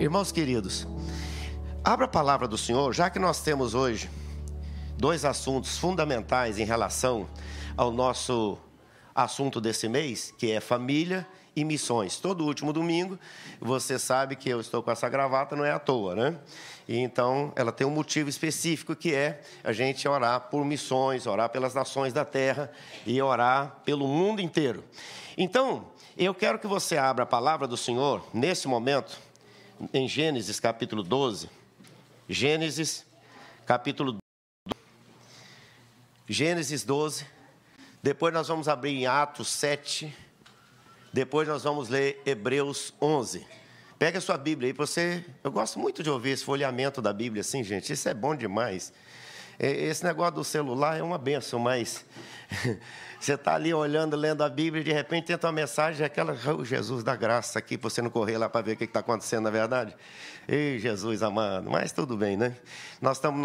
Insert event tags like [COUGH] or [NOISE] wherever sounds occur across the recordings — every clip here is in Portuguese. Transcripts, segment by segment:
Irmãos queridos, abra a palavra do Senhor, já que nós temos hoje dois assuntos fundamentais em relação ao nosso assunto desse mês, que é família e missões. Todo último domingo, você sabe que eu estou com essa gravata, não é à toa, né? E então, ela tem um motivo específico que é a gente orar por missões, orar pelas nações da terra e orar pelo mundo inteiro. Então, eu quero que você abra a palavra do Senhor nesse momento, em Gênesis capítulo 12. Gênesis capítulo 12. Gênesis 12. Depois nós vamos abrir em Atos 7 depois nós vamos ler Hebreus 11. Pega a sua Bíblia aí você. Eu gosto muito de ouvir esse folheamento da Bíblia assim, gente. Isso é bom demais. Esse negócio do celular é uma benção, mas [LAUGHS] você está ali olhando, lendo a Bíblia e de repente tenta uma mensagem, aquela, oh, Jesus da graça aqui, para você não correr lá para ver o que está acontecendo na verdade. Ei, Jesus amado, mas tudo bem, né? Nós estamos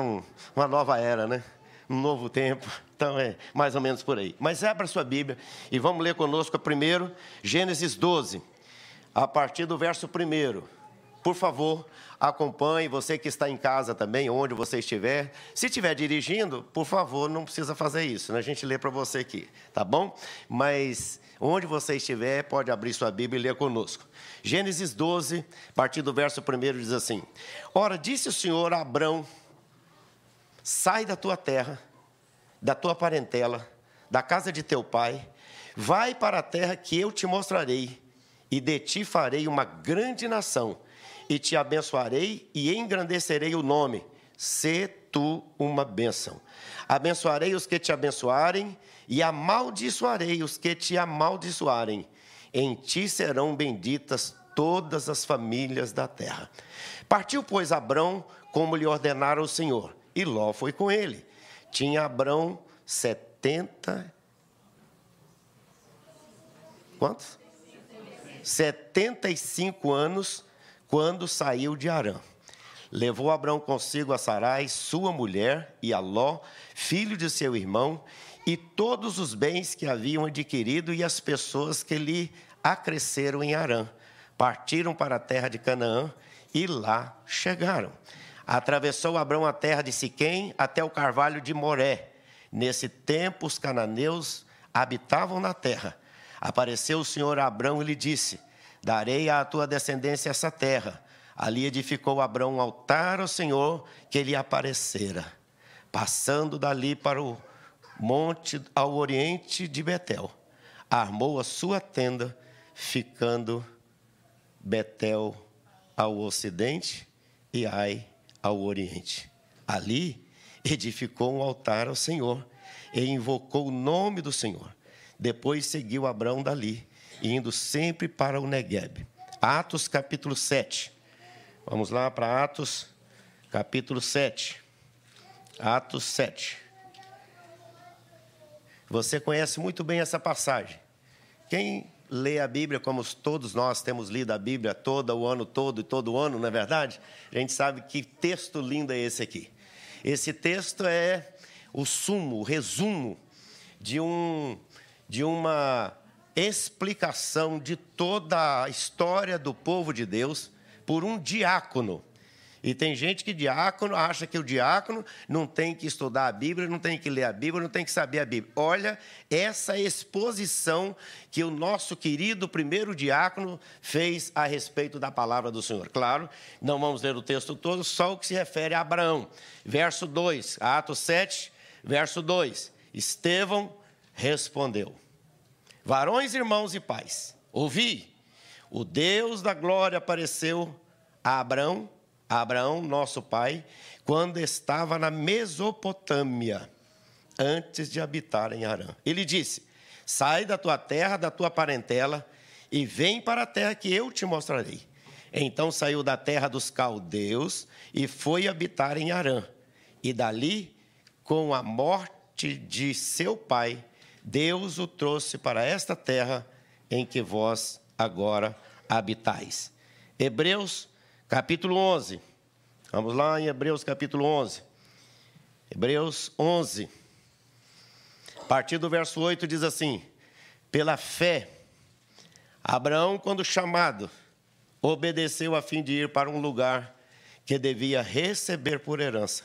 numa nova era, né? um novo tempo. Então é mais ou menos por aí. Mas abra sua Bíblia e vamos ler conosco primeiro Gênesis 12, a partir do verso 1. Por favor, acompanhe, você que está em casa também, onde você estiver. Se estiver dirigindo, por favor, não precisa fazer isso, né? a gente lê para você aqui, tá bom? Mas onde você estiver, pode abrir sua Bíblia e ler conosco. Gênesis 12, a partir do verso 1 diz assim: Ora, disse o Senhor a Abrão, Sai da tua terra, da tua parentela, da casa de teu pai, vai para a terra que eu te mostrarei, e de ti farei uma grande nação, e te abençoarei e engrandecerei o nome. Se tu uma bênção. Abençoarei os que te abençoarem, e amaldiçoarei os que te amaldiçoarem. Em ti serão benditas todas as famílias da terra. Partiu, pois, Abrão, como lhe ordenara o Senhor e Ló foi com ele. Tinha Abrão 70. Quantos? 75 anos quando saiu de Arã. Levou Abrão consigo a Sarai, sua mulher, e a Ló, filho de seu irmão, e todos os bens que haviam adquirido e as pessoas que lhe acresceram em Arã. Partiram para a terra de Canaã e lá chegaram. Atravessou Abrão a terra de Siquém até o carvalho de Moré. Nesse tempo, os cananeus habitavam na terra. Apareceu o Senhor a Abrão e lhe disse: Darei à tua descendência essa terra. Ali edificou Abrão um altar ao Senhor que lhe aparecera. Passando dali para o monte ao oriente de Betel, armou a sua tenda, ficando Betel ao ocidente e Ai ao Oriente. Ali edificou um altar ao Senhor e invocou o nome do Senhor. Depois seguiu Abraão dali, indo sempre para o Negueb. Atos capítulo 7. Vamos lá para Atos capítulo 7. Atos 7. Você conhece muito bem essa passagem. Quem lê a Bíblia como todos nós temos lido a Bíblia todo o ano todo e todo ano, não é verdade? A gente sabe que texto lindo é esse aqui. Esse texto é o sumo, o resumo de, um, de uma explicação de toda a história do povo de Deus por um diácono e tem gente que diácono acha que o diácono não tem que estudar a Bíblia, não tem que ler a Bíblia, não tem que saber a Bíblia. Olha essa exposição que o nosso querido primeiro diácono fez a respeito da palavra do Senhor. Claro, não vamos ler o texto todo, só o que se refere a Abraão. Verso 2, Atos 7, verso 2. Estevão respondeu: Varões, irmãos e pais, ouvi, o Deus da glória apareceu a Abraão Abraão, nosso pai, quando estava na Mesopotâmia, antes de habitar em Arã. Ele disse: Sai da tua terra, da tua parentela, e vem para a terra que eu te mostrarei. Então saiu da terra dos caldeus e foi habitar em Arã. E dali, com a morte de seu pai, Deus o trouxe para esta terra em que vós agora habitais. Hebreus capítulo 11. Vamos lá em Hebreus capítulo 11. Hebreus 11. A partir do verso 8 diz assim: Pela fé, Abraão, quando chamado, obedeceu a fim de ir para um lugar que devia receber por herança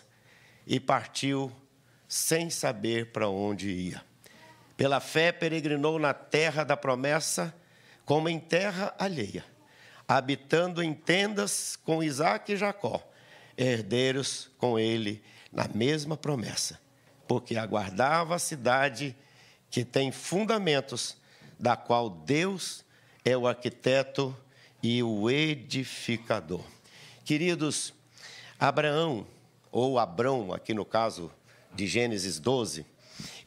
e partiu sem saber para onde ia. Pela fé, peregrinou na terra da promessa, como em terra alheia, habitando em tendas com Isaac e Jacó, herdeiros com ele na mesma promessa, porque aguardava a cidade que tem fundamentos, da qual Deus é o arquiteto e o edificador. Queridos, Abraão, ou Abrão, aqui no caso de Gênesis 12,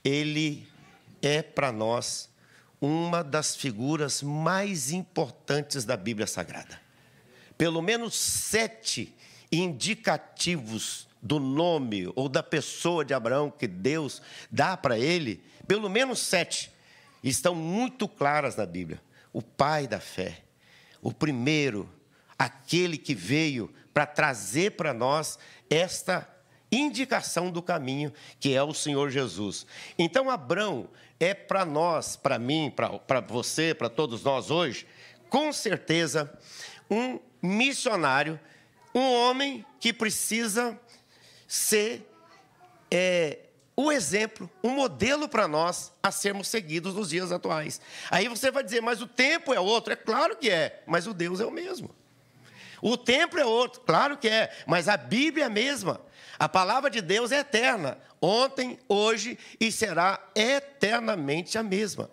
ele é para nós uma das figuras mais importantes da Bíblia Sagrada. Pelo menos sete indicativos do nome ou da pessoa de Abraão que Deus dá para ele, pelo menos sete, estão muito claras na Bíblia. O pai da fé, o primeiro, aquele que veio para trazer para nós esta indicação do caminho, que é o Senhor Jesus. Então, Abraão é para nós, para mim, para você, para todos nós hoje, com certeza, um missionário, um homem que precisa ser é, o exemplo, um modelo para nós a sermos seguidos nos dias atuais. Aí você vai dizer, mas o tempo é outro. É claro que é, mas o Deus é o mesmo. O tempo é outro, claro que é, mas a Bíblia é a mesma. A palavra de Deus é eterna, ontem, hoje e será eternamente a mesma.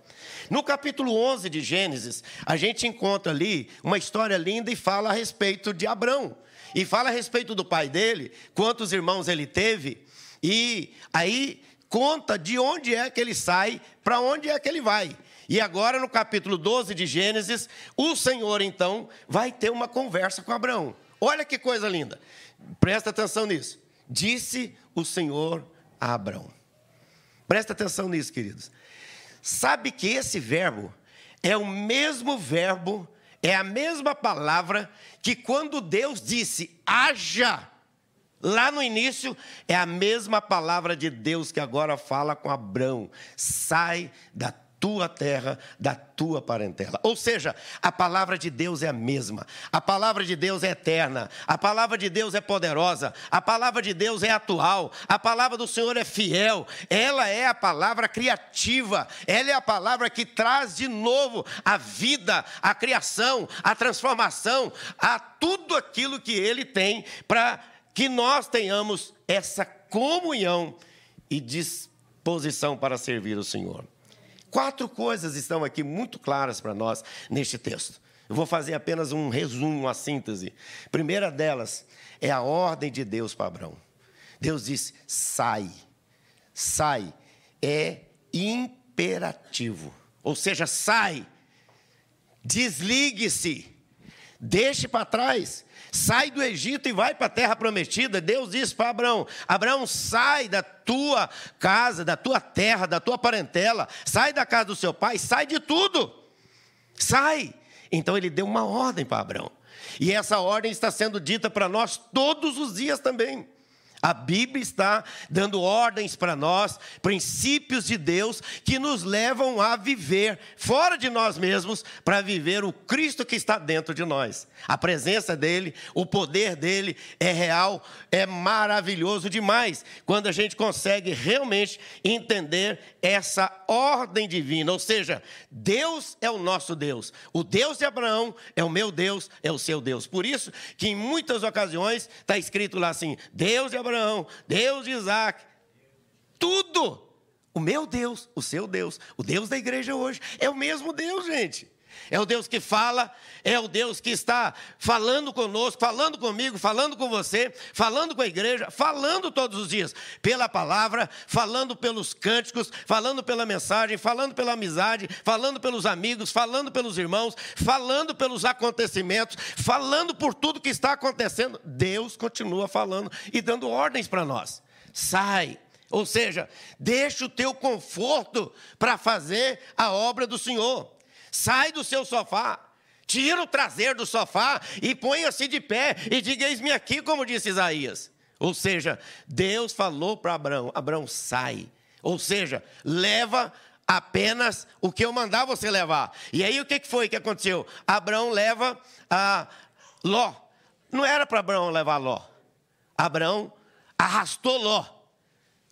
No capítulo 11 de Gênesis, a gente encontra ali uma história linda e fala a respeito de Abrão. E fala a respeito do pai dele, quantos irmãos ele teve, e aí conta de onde é que ele sai, para onde é que ele vai. E agora, no capítulo 12 de Gênesis, o Senhor então vai ter uma conversa com Abraão. Olha que coisa linda. Presta atenção nisso. Disse o Senhor a Abraão. Presta atenção nisso, queridos. Sabe que esse verbo é o mesmo verbo, é a mesma palavra que quando Deus disse haja, Lá no início é a mesma palavra de Deus que agora fala com Abraão: sai da tua terra, da tua parentela. Ou seja, a palavra de Deus é a mesma. A palavra de Deus é eterna. A palavra de Deus é poderosa. A palavra de Deus é atual. A palavra do Senhor é fiel. Ela é a palavra criativa. Ela é a palavra que traz de novo a vida, a criação, a transformação, a tudo aquilo que ele tem para que nós tenhamos essa comunhão e disposição para servir o Senhor. Quatro coisas estão aqui muito claras para nós neste texto. Eu vou fazer apenas um resumo, uma síntese. Primeira delas é a ordem de Deus para Abraão. Deus disse: sai. Sai. É imperativo. Ou seja, sai. Desligue-se. Deixe para trás sai do Egito e vai para a terra prometida. Deus disse para Abraão: Abraão, sai da tua casa, da tua terra, da tua parentela, sai da casa do seu pai, sai de tudo. Sai. Então ele deu uma ordem para Abraão. E essa ordem está sendo dita para nós todos os dias também. A Bíblia está dando ordens para nós, princípios de Deus que nos levam a viver fora de nós mesmos para viver o Cristo que está dentro de nós. A presença dele, o poder dele é real, é maravilhoso demais quando a gente consegue realmente entender essa ordem divina, ou seja, Deus é o nosso Deus. O Deus de Abraão é o meu Deus, é o seu Deus. Por isso que em muitas ocasiões está escrito lá assim: Deus de Abraão Abraão, Deus de Isaac, tudo. O meu Deus, o seu Deus, o Deus da igreja hoje, é o mesmo Deus, gente. É o Deus que fala, é o Deus que está falando conosco, falando comigo, falando com você, falando com a igreja, falando todos os dias, pela palavra, falando pelos cânticos, falando pela mensagem, falando pela amizade, falando pelos amigos, falando pelos irmãos, falando pelos acontecimentos, falando por tudo que está acontecendo. Deus continua falando e dando ordens para nós. Sai, ou seja, deixa o teu conforto para fazer a obra do Senhor. Sai do seu sofá, tira o traseiro do sofá e ponha-se de pé e diga: Eis-me aqui, como disse Isaías. Ou seja, Deus falou para Abraão: Abraão, sai. Ou seja, leva apenas o que eu mandar você levar. E aí o que foi que aconteceu? Abraão leva a, Ló. Não era para Abraão levar Ló. Abraão arrastou Ló.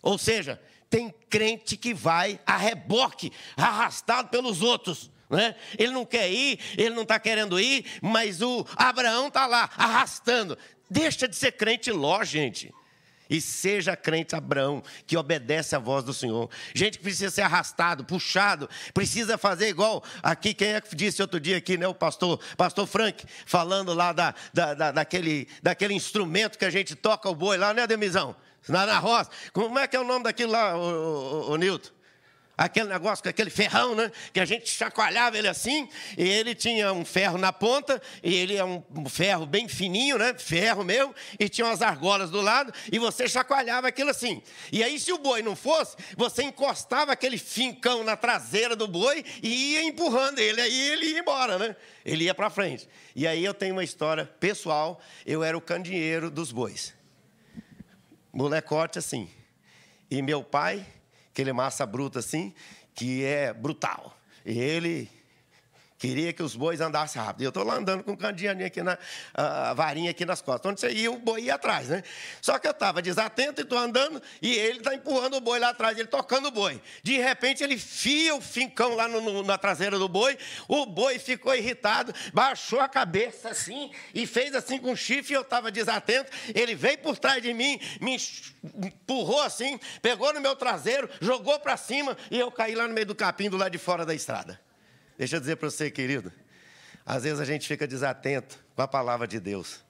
Ou seja, tem crente que vai a reboque, arrastado pelos outros. Né? Ele não quer ir, ele não está querendo ir, mas o Abraão está lá, arrastando. Deixa de ser crente Ló, gente. E seja crente Abraão, que obedece à voz do Senhor. Gente que precisa ser arrastado, puxado, precisa fazer igual aqui, quem é que disse outro dia aqui, né? O pastor, pastor Frank, falando lá da, da, da daquele, daquele instrumento que a gente toca o boi lá, né, Demizão? Na, na roça. Como é que é o nome daquilo lá, o, o, o Nilton? Aquele negócio com aquele ferrão, né? Que a gente chacoalhava ele assim, e ele tinha um ferro na ponta, e ele é um ferro bem fininho, né? Ferro mesmo, e tinha umas argolas do lado, e você chacoalhava aquilo assim. E aí, se o boi não fosse, você encostava aquele fincão na traseira do boi e ia empurrando ele, aí ele ia embora, né? Ele ia para frente. E aí eu tenho uma história pessoal, eu era o candeeiro dos bois. Molecote assim. E meu pai aquele massa bruta assim, que é brutal. E ele Queria que os bois andassem rápido. Eu estou lá andando com o candeaninho aqui na a varinha aqui nas costas. Onde você ia, o boi ia atrás, né? Só que eu estava desatento e estou andando e ele está empurrando o boi lá atrás, ele tocando o boi. De repente ele fia o fincão lá no, no, na traseira do boi, o boi ficou irritado, baixou a cabeça assim e fez assim com o chifre, eu estava desatento. Ele veio por trás de mim, me empurrou assim, pegou no meu traseiro, jogou para cima e eu caí lá no meio do capim do lado de fora da estrada. Deixa eu dizer para você, querido. Às vezes a gente fica desatento com a palavra de Deus.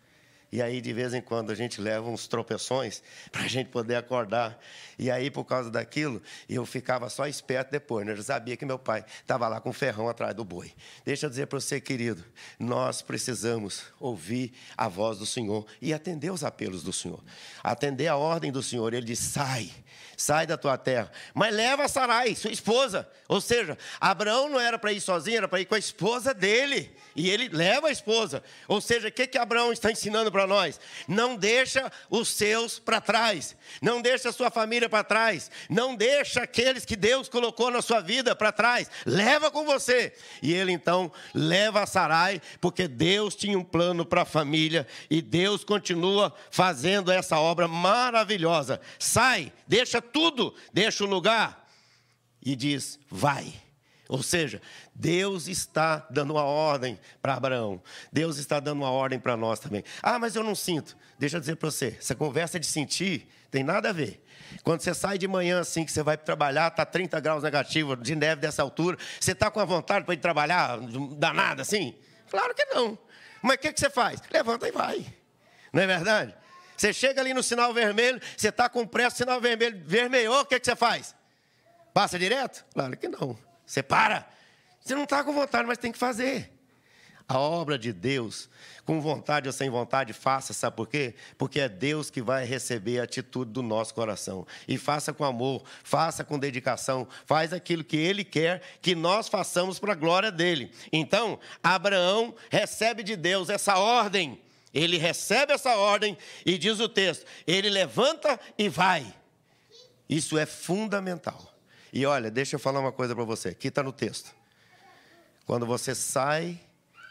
E aí, de vez em quando, a gente leva uns tropeções [LAUGHS] para a gente poder acordar. E aí, por causa daquilo, eu ficava só esperto depois. Né? Eu sabia que meu pai estava lá com o ferrão atrás do boi. Deixa eu dizer para você, querido, nós precisamos ouvir a voz do Senhor e atender os apelos do Senhor. Atender a ordem do Senhor. Ele diz: sai, sai da tua terra. Mas leva Sarai, sua esposa. Ou seja, Abraão não era para ir sozinho, era para ir com a esposa dele. E ele leva a esposa. Ou seja, o que, que Abraão está ensinando para nós? Não deixa os seus para trás. Não deixa a sua família para trás. Não deixa aqueles que Deus colocou na sua vida para trás. Leva com você. E ele então leva a Sarai, porque Deus tinha um plano para a família. E Deus continua fazendo essa obra maravilhosa. Sai, deixa tudo, deixa o lugar e diz: vai. Ou seja, Deus está dando uma ordem para Abraão. Deus está dando uma ordem para nós também. Ah, mas eu não sinto. Deixa eu dizer para você: essa conversa de sentir tem nada a ver. Quando você sai de manhã assim, que você vai trabalhar, está 30 graus negativo, de neve dessa altura, você está com a vontade para ir trabalhar, danada assim? Claro que não. Mas o que, que você faz? Levanta e vai. Não é verdade? Você chega ali no sinal vermelho, você está com pressa, sinal vermelho vermelhou, o que, que você faz? Passa direto? Claro que não. Você para. Você não está com vontade, mas tem que fazer. A obra de Deus, com vontade ou sem vontade, faça, sabe por quê? Porque é Deus que vai receber a atitude do nosso coração. E faça com amor, faça com dedicação, faz aquilo que Ele quer que nós façamos para a glória dele. Então, Abraão recebe de Deus essa ordem ele recebe essa ordem e diz o texto: ele levanta e vai. Isso é fundamental. E olha, deixa eu falar uma coisa para você, aqui está no texto. Quando você sai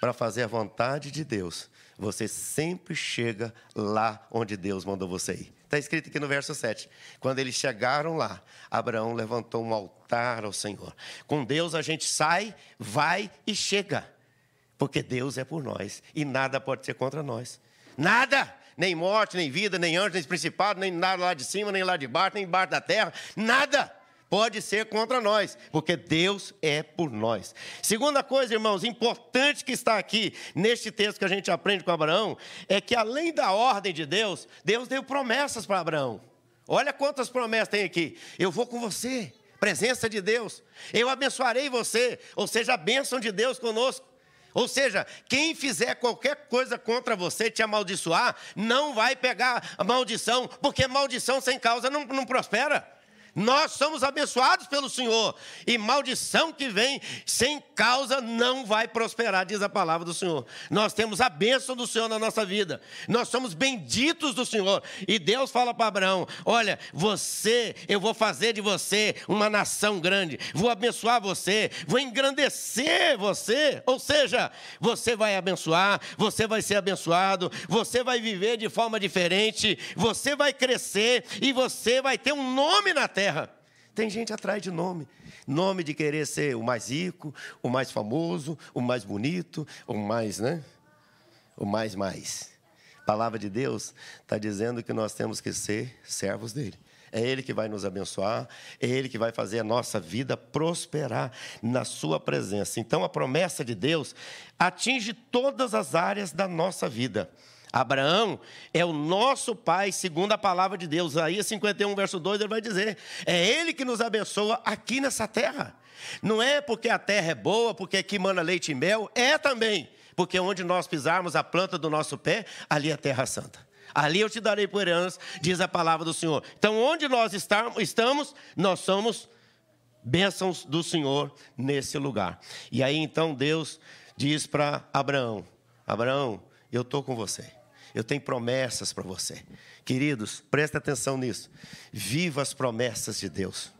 para fazer a vontade de Deus, você sempre chega lá onde Deus mandou você ir. Está escrito aqui no verso 7. Quando eles chegaram lá, Abraão levantou um altar ao Senhor. Com Deus a gente sai, vai e chega. Porque Deus é por nós e nada pode ser contra nós. Nada! Nem morte, nem vida, nem anjo, nem principado, nem nada lá de cima, nem lá de baixo, nem embaixo da terra. Nada pode ser contra nós, porque Deus é por nós. Segunda coisa, irmãos, importante que está aqui neste texto que a gente aprende com Abraão, é que além da ordem de Deus, Deus deu promessas para Abraão. Olha quantas promessas tem aqui. Eu vou com você, presença de Deus. Eu abençoarei você, ou seja, a bênção de Deus conosco. Ou seja, quem fizer qualquer coisa contra você, te amaldiçoar, não vai pegar a maldição, porque maldição sem causa não, não prospera. Nós somos abençoados pelo Senhor. E maldição que vem sem causa não vai prosperar, diz a palavra do Senhor. Nós temos a bênção do Senhor na nossa vida. Nós somos benditos do Senhor. E Deus fala para Abraão: Olha, você, eu vou fazer de você uma nação grande. Vou abençoar você. Vou engrandecer você. Ou seja, você vai abençoar, você vai ser abençoado, você vai viver de forma diferente, você vai crescer e você vai ter um nome na terra terra. Tem gente atrás de nome. Nome de querer ser o mais rico, o mais famoso, o mais bonito, o mais, né? O mais, mais. A palavra de Deus está dizendo que nós temos que ser servos dele. É Ele que vai nos abençoar, é Ele que vai fazer a nossa vida prosperar na Sua presença. Então, a promessa de Deus atinge todas as áreas da nossa vida. Abraão é o nosso pai, segundo a palavra de Deus. Aí, 51, verso 2, ele vai dizer: é ele que nos abençoa aqui nessa terra. Não é porque a terra é boa, porque aqui manda leite e mel, é também, porque onde nós pisarmos a planta do nosso pé, ali é terra santa. Ali eu te darei por herança, diz a palavra do Senhor. Então, onde nós estamos, nós somos bênçãos do Senhor nesse lugar. E aí então Deus diz para Abraão: Abraão, eu estou com você. Eu tenho promessas para você. Queridos, preste atenção nisso. Viva as promessas de Deus.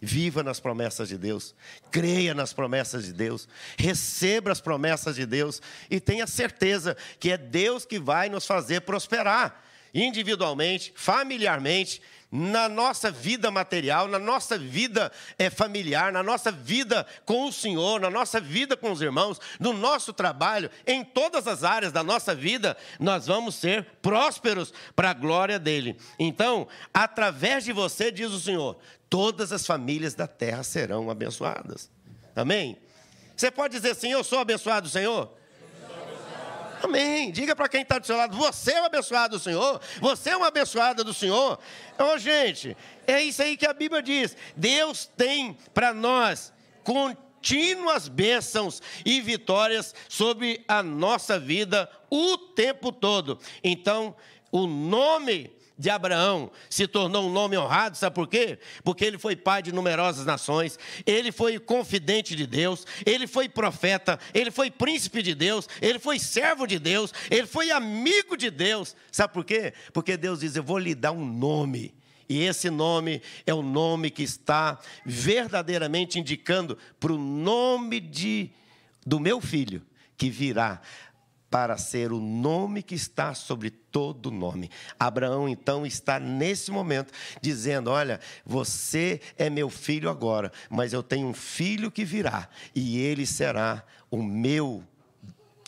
Viva nas promessas de Deus, creia nas promessas de Deus, receba as promessas de Deus e tenha certeza que é Deus que vai nos fazer prosperar, individualmente, familiarmente na nossa vida material, na nossa vida é, familiar, na nossa vida com o Senhor, na nossa vida com os irmãos, no nosso trabalho, em todas as áreas da nossa vida, nós vamos ser prósperos para a glória dele. Então, através de você, diz o Senhor, todas as famílias da terra serão abençoadas. Amém? Você pode dizer assim: Eu sou abençoado, Senhor? Amém. Diga para quem está do seu lado: você é um abençoado do Senhor. Você é uma abençoada do Senhor. Ô, oh, gente, é isso aí que a Bíblia diz. Deus tem para nós contínuas bênçãos e vitórias sobre a nossa vida o tempo todo. Então, o nome de Abraão se tornou um nome honrado, sabe por quê? Porque ele foi pai de numerosas nações, ele foi confidente de Deus, ele foi profeta, ele foi príncipe de Deus, ele foi servo de Deus, ele foi amigo de Deus. Sabe por quê? Porque Deus diz: Eu vou lhe dar um nome. E esse nome é o nome que está verdadeiramente indicando para o nome de, do meu filho que virá para ser o nome que está sobre todo nome. Abraão, então, está nesse momento dizendo: Olha, você é meu filho agora, mas eu tenho um filho que virá, e ele será o meu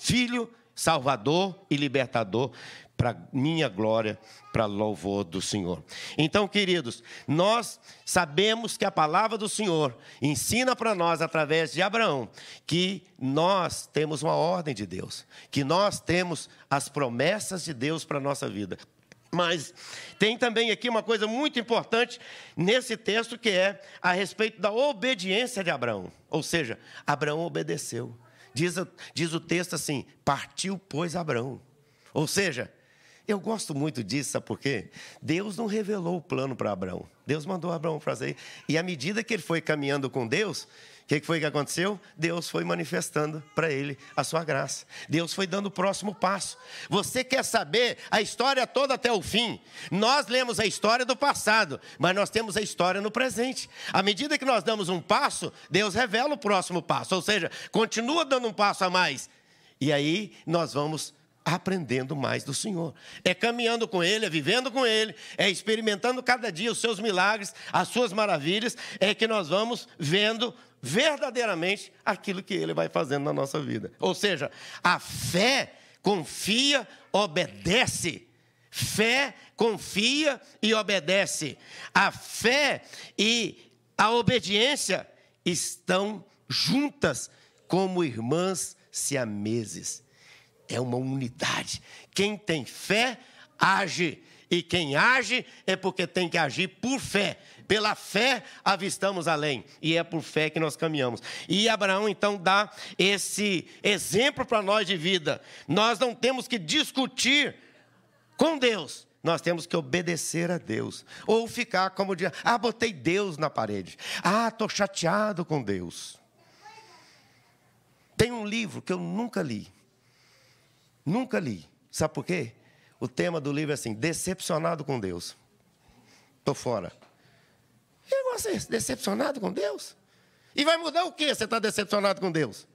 filho, salvador e libertador para minha glória, para louvor do Senhor. Então, queridos, nós sabemos que a palavra do Senhor ensina para nós, através de Abraão, que nós temos uma ordem de Deus, que nós temos as promessas de Deus para nossa vida. Mas tem também aqui uma coisa muito importante nesse texto que é a respeito da obediência de Abraão. Ou seja, Abraão obedeceu. Diz, diz o texto assim: partiu, pois, Abraão. Ou seja, eu gosto muito disso, sabe por quê? Deus não revelou o plano para Abraão. Deus mandou Abraão fazer. E à medida que ele foi caminhando com Deus, o que foi que aconteceu? Deus foi manifestando para ele a sua graça. Deus foi dando o próximo passo. Você quer saber a história toda até o fim? Nós lemos a história do passado, mas nós temos a história no presente. À medida que nós damos um passo, Deus revela o próximo passo. Ou seja, continua dando um passo a mais. E aí nós vamos aprendendo mais do Senhor. É caminhando com Ele, é vivendo com Ele, é experimentando cada dia os seus milagres, as suas maravilhas, é que nós vamos vendo verdadeiramente aquilo que Ele vai fazendo na nossa vida. Ou seja, a fé confia, obedece. Fé confia e obedece. A fé e a obediência estão juntas como irmãs siameses é uma unidade. Quem tem fé, age. E quem age é porque tem que agir por fé. Pela fé avistamos além. E é por fé que nós caminhamos. E Abraão então dá esse exemplo para nós de vida. Nós não temos que discutir com Deus. nós temos que obedecer a Deus. Ou ficar como dia, ah, botei Deus na parede. Ah, estou chateado com Deus. Tem um livro que eu nunca li. Nunca li. Sabe por quê? O tema do livro é assim: decepcionado com Deus. Estou fora. E você, decepcionado com Deus? E vai mudar o que você está decepcionado com Deus?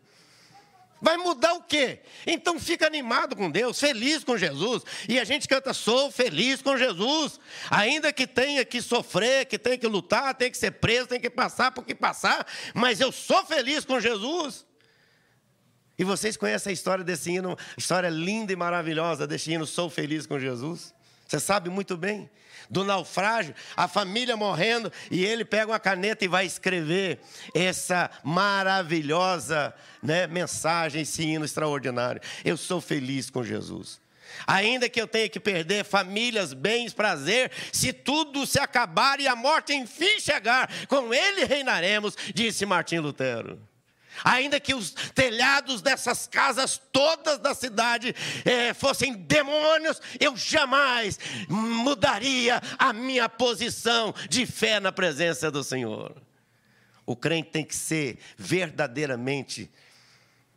Vai mudar o quê? Então fica animado com Deus, feliz com Jesus. E a gente canta, sou feliz com Jesus. Ainda que tenha que sofrer, que tenha que lutar, tenha que ser preso, tenha que passar por que passar, mas eu sou feliz com Jesus. E vocês conhecem a história desse hino, história linda e maravilhosa desse hino, sou feliz com Jesus? Você sabe muito bem do naufrágio, a família morrendo, e ele pega uma caneta e vai escrever essa maravilhosa né, mensagem, esse hino extraordinário. Eu sou feliz com Jesus. Ainda que eu tenha que perder famílias, bens, prazer, se tudo se acabar e a morte enfim chegar, com ele reinaremos, disse Martim Lutero. Ainda que os telhados dessas casas todas da cidade é, fossem demônios, eu jamais mudaria a minha posição de fé na presença do Senhor. O crente tem que ser verdadeiramente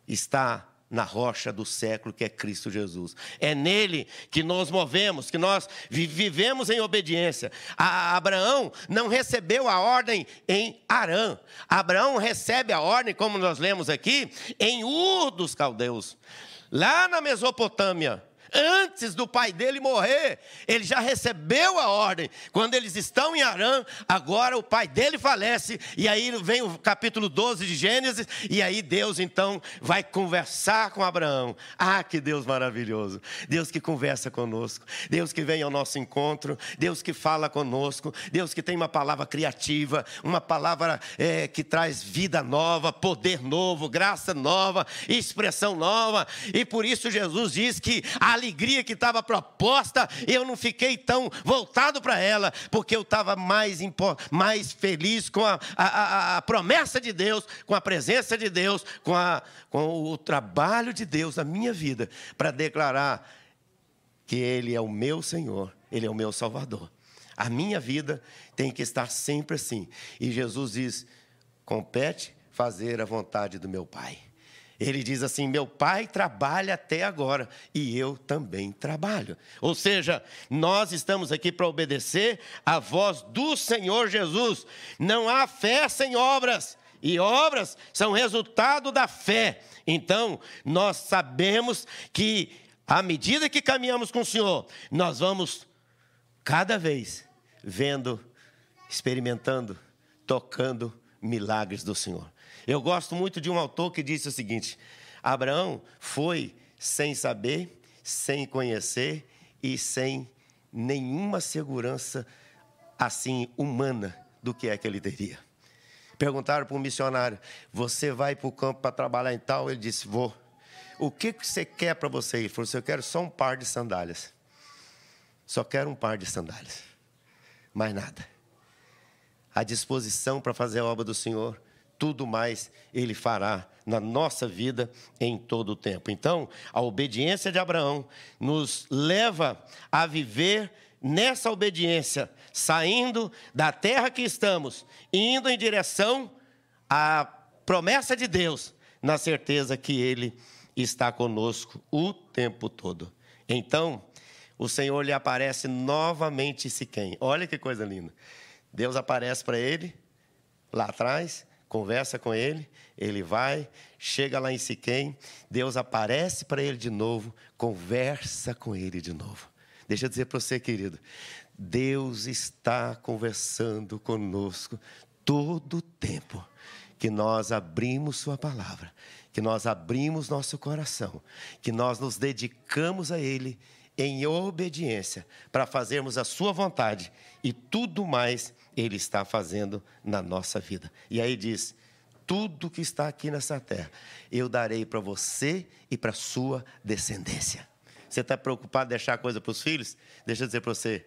está na rocha do século que é Cristo Jesus. É nele que nós movemos, que nós vivemos em obediência. A Abraão não recebeu a ordem em Arã. Abraão recebe a ordem, como nós lemos aqui, em Ur dos caldeus, lá na Mesopotâmia antes do pai dele morrer, ele já recebeu a ordem. Quando eles estão em Arã, agora o pai dele falece, e aí vem o capítulo 12 de Gênesis, e aí Deus então vai conversar com Abraão. Ah, que Deus maravilhoso! Deus que conversa conosco, Deus que vem ao nosso encontro, Deus que fala conosco, Deus que tem uma palavra criativa, uma palavra é, que traz vida nova, poder novo, graça nova, expressão nova, e por isso Jesus diz que a alegria que estava proposta, eu não fiquei tão voltado para ela, porque eu estava mais, mais feliz com a, a, a, a, promessa de Deus, com a presença de Deus, com, com o trabalho de Deus na minha vida, para declarar que Ele é o meu Senhor, Ele é o meu Salvador. A minha vida tem que estar sempre assim. E Jesus diz: compete fazer a vontade do meu Pai. Ele diz assim: Meu pai trabalha até agora e eu também trabalho. Ou seja, nós estamos aqui para obedecer à voz do Senhor Jesus. Não há fé sem obras, e obras são resultado da fé. Então, nós sabemos que, à medida que caminhamos com o Senhor, nós vamos cada vez vendo, experimentando, tocando milagres do Senhor. Eu gosto muito de um autor que disse o seguinte: Abraão foi sem saber, sem conhecer e sem nenhuma segurança assim humana do que é que ele teria. Perguntaram para um missionário: Você vai para o campo para trabalhar em tal? Ele disse: Vou. O que você quer para você? Ele falou: Eu quero só um par de sandálias. Só quero um par de sandálias. Mais nada. A disposição para fazer a obra do Senhor tudo mais ele fará na nossa vida em todo o tempo. Então, a obediência de Abraão nos leva a viver nessa obediência, saindo da terra que estamos, indo em direção à promessa de Deus, na certeza que ele está conosco o tempo todo. Então, o Senhor lhe aparece novamente em Siquém. Olha que coisa linda. Deus aparece para ele lá atrás, conversa com ele, ele vai, chega lá em Siquém, Deus aparece para ele de novo, conversa com ele de novo. Deixa eu dizer para você, querido, Deus está conversando conosco todo o tempo que nós abrimos Sua palavra, que nós abrimos nosso coração, que nós nos dedicamos a Ele em obediência para fazermos a Sua vontade e tudo mais ele está fazendo na nossa vida. E aí diz: tudo que está aqui nessa terra, eu darei para você e para sua descendência. Você está preocupado em deixar coisa para os filhos? Deixa eu dizer para você: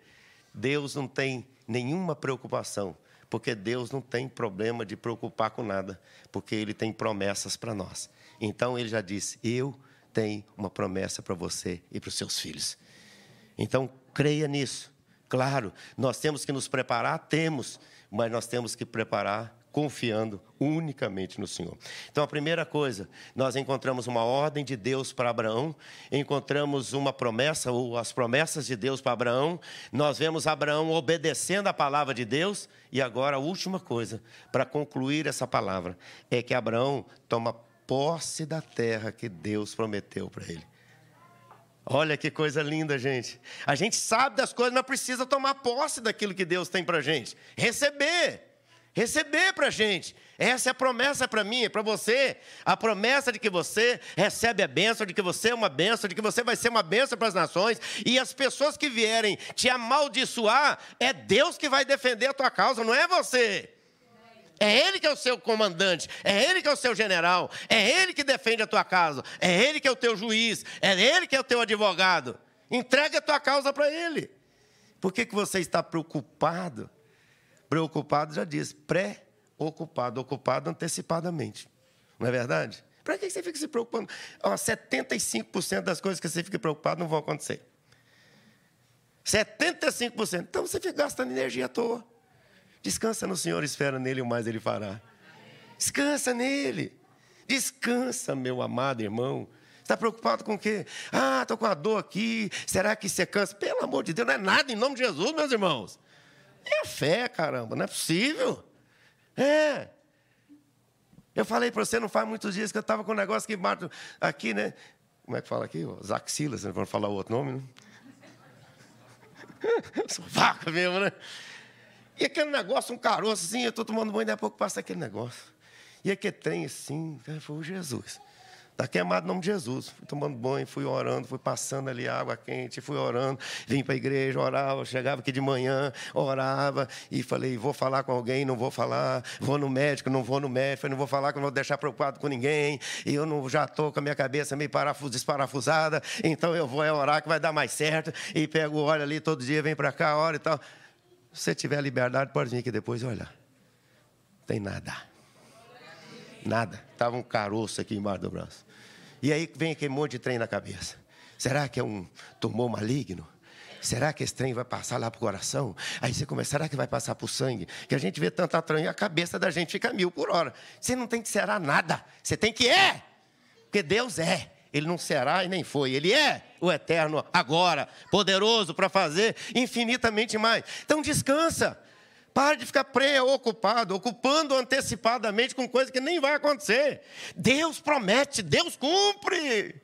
Deus não tem nenhuma preocupação, porque Deus não tem problema de preocupar com nada, porque Ele tem promessas para nós. Então Ele já disse: Eu tenho uma promessa para você e para os seus filhos. Então, creia nisso. Claro, nós temos que nos preparar, temos, mas nós temos que preparar confiando unicamente no Senhor. Então, a primeira coisa, nós encontramos uma ordem de Deus para Abraão, encontramos uma promessa, ou as promessas de Deus para Abraão, nós vemos Abraão obedecendo a palavra de Deus, e agora a última coisa, para concluir essa palavra, é que Abraão toma posse da terra que Deus prometeu para ele. Olha que coisa linda, gente. A gente sabe das coisas, mas precisa tomar posse daquilo que Deus tem para a gente. Receber receber para a gente. Essa é a promessa para mim, é para você. A promessa de que você recebe a bênção, de que você é uma bênção, de que você vai ser uma bênção para as nações. E as pessoas que vierem te amaldiçoar, é Deus que vai defender a tua causa, não é você. É Ele que é o seu comandante, é Ele que é o seu general, é Ele que defende a tua causa, é Ele que é o teu juiz, é Ele que é o teu advogado. Entrega a tua causa para Ele. Por que, que você está preocupado? Preocupado já diz, pré-ocupado, ocupado antecipadamente. Não é verdade? Para que você fica se preocupando? Ó, 75% das coisas que você fica preocupado não vão acontecer. 75%. Então você fica gastando energia à toa. Descansa no Senhor, espera nele, o mais ele fará. Descansa nele. Descansa, meu amado irmão. Está preocupado com o quê? Ah, estou com a dor aqui. Será que você cansa? Pelo amor de Deus, não é nada em nome de Jesus, meus irmãos. É fé, caramba, não é possível. É. Eu falei para você, não faz muitos dias que eu estava com um negócio que bate aqui, né? Como é que fala aqui? Os axilas, não né? vou falar o outro nome, né? [LAUGHS] Vaca mesmo, né? E aquele negócio, um caroço assim, eu estou tomando banho, daqui a pouco passa aquele negócio. E aquele trem assim, foi o Jesus. Está queimado em nome de Jesus. Fui tomando banho, fui orando, fui passando ali água quente, fui orando, vim para a igreja, orava, chegava aqui de manhã, orava e falei, vou falar com alguém, não vou falar, vou no médico, não vou no médico, não vou falar que não vou deixar preocupado com ninguém, e eu não, já estou com a minha cabeça meio parafus, desparafusada, então eu vou é orar que vai dar mais certo, e pego o óleo ali todo dia, vem para cá, ora e tal. Se você tiver liberdade, pode vir aqui depois e olhar. Tem nada. Nada. Estava um caroço aqui embaixo do braço. E aí vem aquele monte de trem na cabeça. Será que é um tumor maligno? Será que esse trem vai passar lá para o coração? Aí você começa, será que vai passar para o sangue? Que a gente vê tanta trem, a cabeça da gente fica mil por hora. Você não tem que será nada. Você tem que é. Porque Deus é. Ele não será e nem foi. Ele é o eterno agora, poderoso para fazer infinitamente mais. Então descansa. Pare de ficar preocupado, ocupando antecipadamente com coisa que nem vai acontecer. Deus promete, Deus cumpre.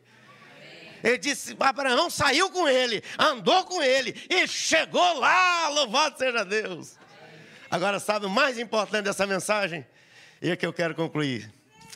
Ele disse: Abraão saiu com ele, andou com ele e chegou lá. Louvado seja Deus. Agora, sabe o mais importante dessa mensagem? E é que eu quero concluir.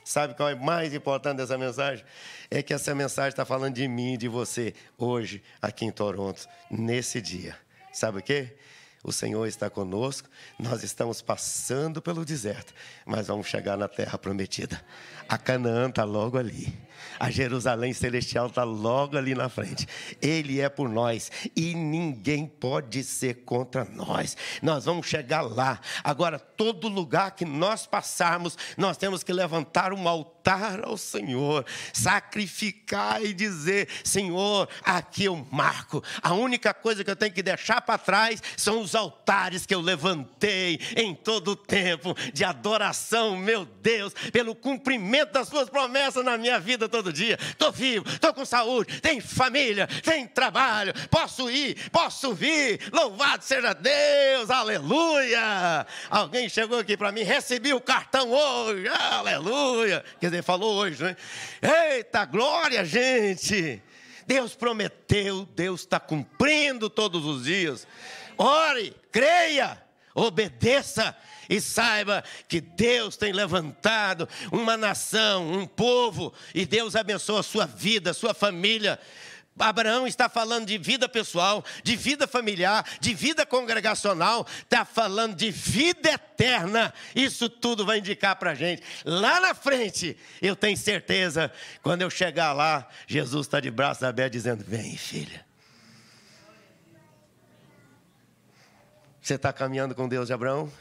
Sabe qual é mais importante dessa mensagem? É que essa mensagem está falando de mim de você, hoje, aqui em Toronto, nesse dia. Sabe o quê? o Senhor está conosco, nós estamos passando pelo deserto, mas vamos chegar na terra prometida. A Canaã está logo ali. A Jerusalém celestial está logo ali na frente. Ele é por nós e ninguém pode ser contra nós. Nós vamos chegar lá. Agora, todo lugar que nós passarmos, nós temos que levantar um altar ao Senhor, sacrificar e dizer: Senhor, aqui eu marco. A única coisa que eu tenho que deixar para trás são os altares que eu levantei em todo o tempo de adoração, meu Deus, pelo cumprimento das suas promessas na minha vida todo dia. Estou vivo, estou com saúde, tenho família, tenho trabalho, posso ir, posso vir. Louvado seja Deus, aleluia. Alguém chegou aqui para mim, recebi o cartão hoje, aleluia. Quer dizer, falou hoje, né? Eita, glória, gente. Deus prometeu, Deus está cumprindo todos os dias. Ore, creia, obedeça e saiba que Deus tem levantado uma nação, um povo, e Deus abençoa a sua vida, a sua família. Abraão está falando de vida pessoal, de vida familiar, de vida congregacional, está falando de vida eterna. Isso tudo vai indicar para a gente. Lá na frente, eu tenho certeza, quando eu chegar lá, Jesus está de braços abertos dizendo: Vem, filha. Você está caminhando com Deus de Abraão?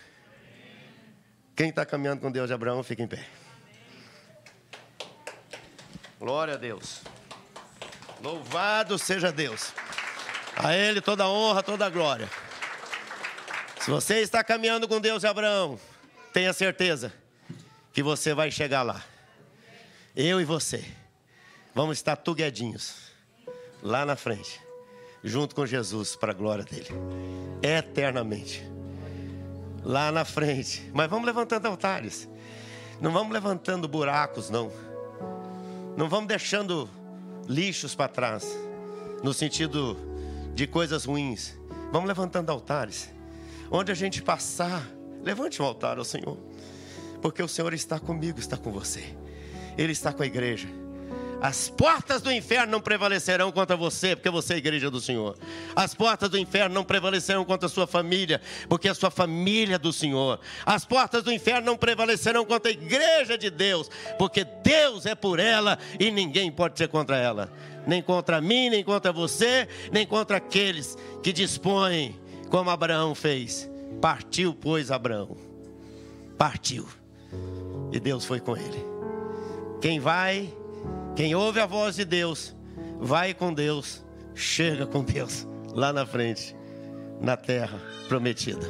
Quem está caminhando com Deus de Abraão, fica em pé. Glória a Deus. Louvado seja Deus. A Ele toda a honra, toda a glória. Se você está caminhando com Deus, Abraão, tenha certeza que você vai chegar lá. Eu e você vamos estar tuguedinhos lá na frente, junto com Jesus, para a glória dele, eternamente. Lá na frente. Mas vamos levantando altares. Não vamos levantando buracos, não. Não vamos deixando lixos para trás, no sentido de coisas ruins. Vamos levantando altares. Onde a gente passar, levante um altar ao Senhor, porque o Senhor está comigo, está com você, Ele está com a igreja. As portas do inferno não prevalecerão contra você, porque você é a igreja do Senhor. As portas do inferno não prevalecerão contra a sua família, porque a sua família é do Senhor. As portas do inferno não prevalecerão contra a igreja de Deus, porque Deus é por ela e ninguém pode ser contra ela. Nem contra mim, nem contra você, nem contra aqueles que dispõem, como Abraão fez. Partiu, pois, Abraão. Partiu. E Deus foi com ele. Quem vai quem ouve a voz de Deus, vai com Deus, chega com Deus lá na frente, na terra prometida,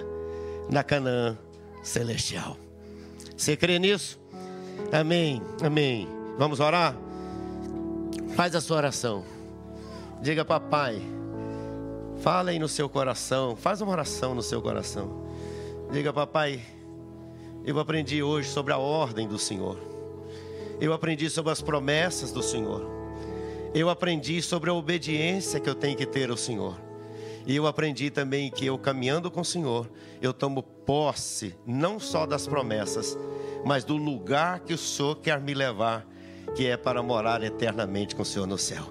na Canaã celestial. Você crê nisso? Amém, amém. Vamos orar? Faz a sua oração. Diga, papai, fala aí no seu coração, faz uma oração no seu coração. Diga, papai, eu aprendi hoje sobre a ordem do Senhor. Eu aprendi sobre as promessas do Senhor. Eu aprendi sobre a obediência que eu tenho que ter ao Senhor. E eu aprendi também que eu caminhando com o Senhor, eu tomo posse não só das promessas, mas do lugar que o Senhor quer me levar, que é para morar eternamente com o Senhor no céu.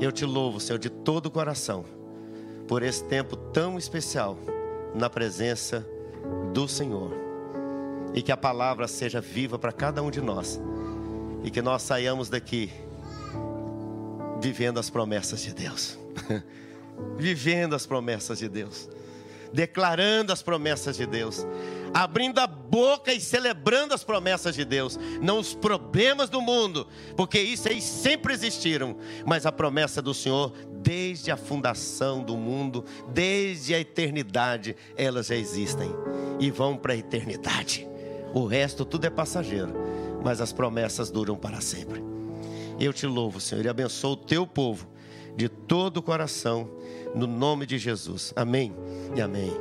Eu te louvo, Senhor, de todo o coração, por esse tempo tão especial na presença do Senhor e que a palavra seja viva para cada um de nós. E que nós saiamos daqui vivendo as promessas de Deus, [LAUGHS] vivendo as promessas de Deus, declarando as promessas de Deus, abrindo a boca e celebrando as promessas de Deus, não os problemas do mundo, porque isso aí sempre existiram, mas a promessa do Senhor, desde a fundação do mundo, desde a eternidade, elas já existem. E vão para a eternidade. O resto tudo é passageiro, mas as promessas duram para sempre. Eu te louvo, Senhor, e abençoo o teu povo de todo o coração, no nome de Jesus. Amém e amém.